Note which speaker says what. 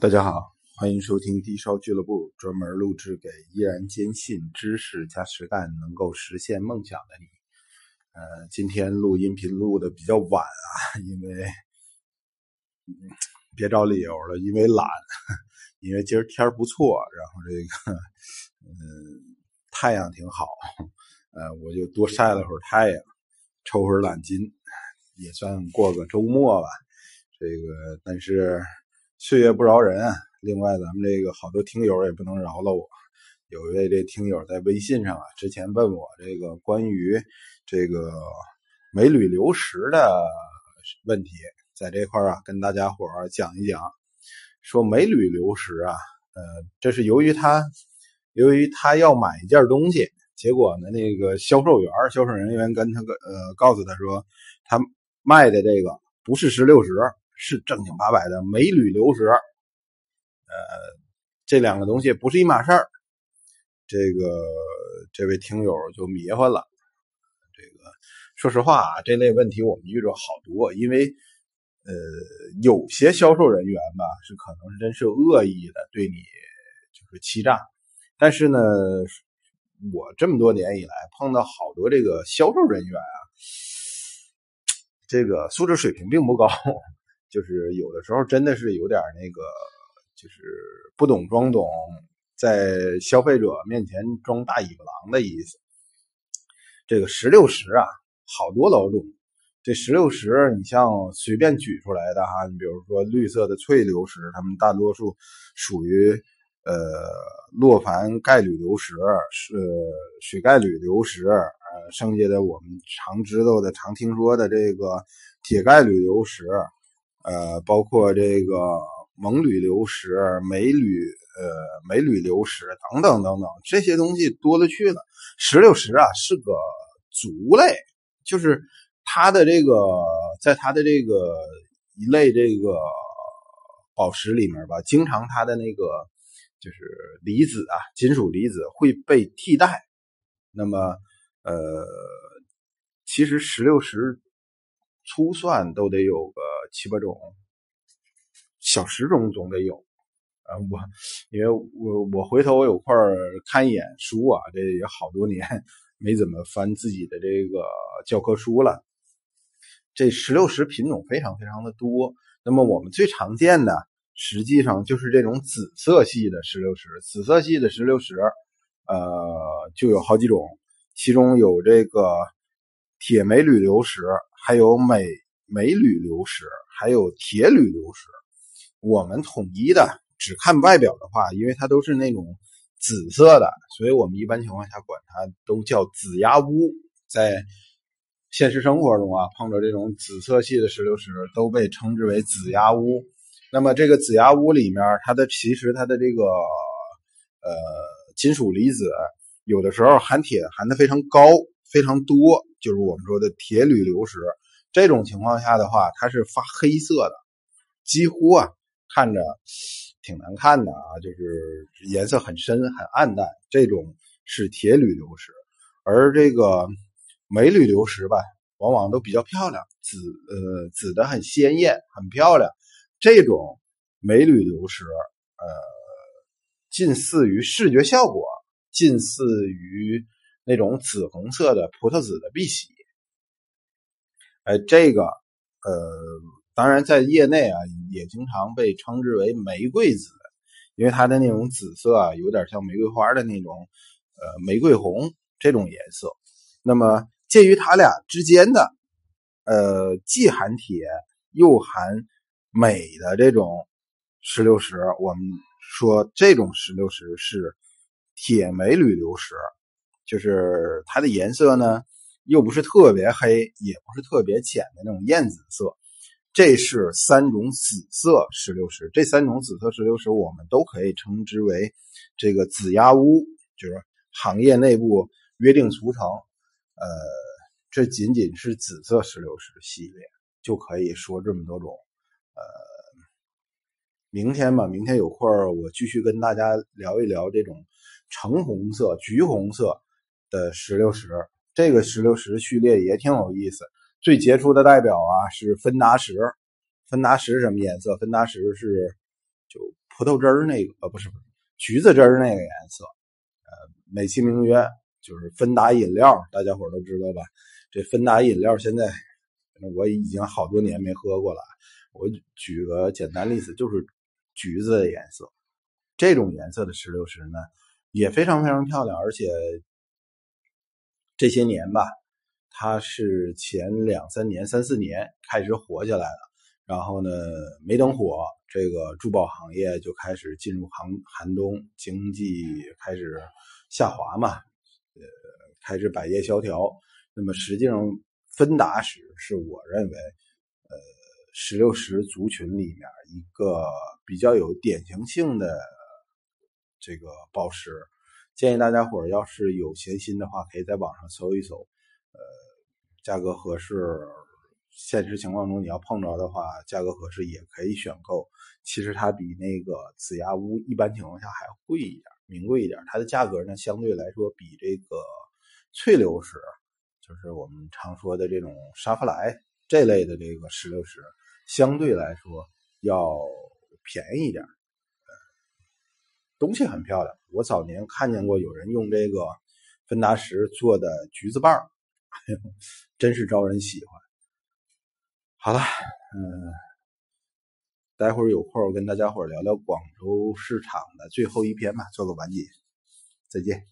Speaker 1: 大家好，欢迎收听低烧俱乐部，专门录制给依然坚信知识加实干能够实现梦想的你。呃，今天录音频录的比较晚啊，因为别找理由了，因为懒，因为今儿天不错，然后这个 嗯太阳挺好，呃我就多晒了会儿太阳，抽会儿懒筋，也算过个周末吧。这个但是。岁月不饶人！另外，咱们这个好多听友也不能饶了我。有一位这听友在微信上啊，之前问我这个关于这个镁铝流石的问题，在这块啊，跟大家伙儿讲一讲。说美铝流石啊，呃，这是由于他由于他要买一件东西，结果呢，那个销售员、销售人员跟他个呃告诉他说，他卖的这个不是石榴石。是正经八百的美铝流石，呃，这两个东西不是一码事儿。这个这位听友就迷糊了。这个说实话啊，这类问题我们遇着好多，因为呃，有些销售人员吧，是可能是真是恶意的对你就是欺诈，但是呢，我这么多年以来碰到好多这个销售人员啊，这个素质水平并不高。就是有的时候真的是有点那个，就是不懂装懂，在消费者面前装大尾巴狼的意思。这个石榴石啊，好多老种。这石榴石，你像随便举出来的哈，你比如说绿色的翠流石，它们大多数属于呃洛凡钙铝流石，是水钙铝流石，呃，剩下的我们常知道的、常听说的这个铁钙铝流石。呃，包括这个锰铝流石、镁铝呃镁铝流石等等等等，这些东西多了去了。石榴石啊是个族类，就是它的这个，在它的这个一类这个宝石里面吧，经常它的那个就是离子啊，金属离子会被替代。那么呃，其实石榴石。粗算都得有个七八种，小十种总得有。啊，我因为我我回头我有块看一眼书啊，这也好多年没怎么翻自己的这个教科书了。这石榴石品种非常非常的多，那么我们最常见的实际上就是这种紫色系的石榴石。紫色系的石榴石，呃，就有好几种，其中有这个铁镁铝流石。还有镁镁铝流石，还有铁铝流石。我们统一的只看外表的话，因为它都是那种紫色的，所以我们一般情况下管它都叫紫牙乌。在现实生活中啊，碰到这种紫色系的石榴石，都被称之为紫牙乌。那么这个紫牙乌里面，它的其实它的这个呃金属离子，有的时候含铁含的非常高。非常多，就是我们说的铁铝流石，这种情况下的话，它是发黑色的，几乎啊看着挺难看的啊，就是颜色很深很暗淡，这种是铁铝流石。而这个镁铝流石吧，往往都比较漂亮，紫呃紫的很鲜艳，很漂亮。这种镁铝流石，呃，近似于视觉效果，近似于。那种紫红色的葡萄紫的碧玺，哎，这个呃，当然在业内啊，也经常被称之为玫瑰紫，因为它的那种紫色啊，有点像玫瑰花的那种呃玫瑰红这种颜色。那么介于它俩之间的，呃，既含铁又含镁的这种石榴石，我们说这种石榴石是铁镁铝流石。就是它的颜色呢，又不是特别黑，也不是特别浅的那种艳紫色。这是三种紫色石榴石，这三种紫色石榴石我们都可以称之为这个紫鸦乌，就是行业内部约定俗成。呃，这仅仅是紫色石榴石系列就可以说这么多种。呃，明天吧，明天有空我继续跟大家聊一聊这种橙红色、橘红色。的石榴石，这个石榴石序列也挺有意思。最杰出的代表啊是芬达石，芬达石什么颜色？芬达石是就葡萄汁儿那个呃不是不是橘子汁儿那个颜色，呃美其名曰就是芬达饮料，大家伙都知道吧？这芬达饮料现在我已经好多年没喝过了。我举个简单例子，就是橘子的颜色，这种颜色的石榴石呢也非常非常漂亮，而且这些年吧，它是前两三年、三四年开始火起来了，然后呢没等火，这个珠宝行业就开始进入寒寒冬，经济开始下滑嘛，呃，开始百业萧条。那么实际上，芬达石是我认为，呃。石榴石族群里面一个比较有典型性的这个宝石，建议大家伙要是有闲心的话，可以在网上搜一搜，呃，价格合适，现实情况中你要碰着的话，价格合适也可以选购。其实它比那个紫牙乌一般情况下还贵一点，名贵一点。它的价格呢，相对来说比这个翠流石，就是我们常说的这种沙弗莱这类的这个石榴石。相对来说要便宜一点，东西很漂亮。我早年看见过有人用这个芬达石做的橘子瓣儿，真是招人喜欢。好了，嗯，待会儿有空跟大家伙聊聊广州市场的最后一篇吧，做个完结。再见。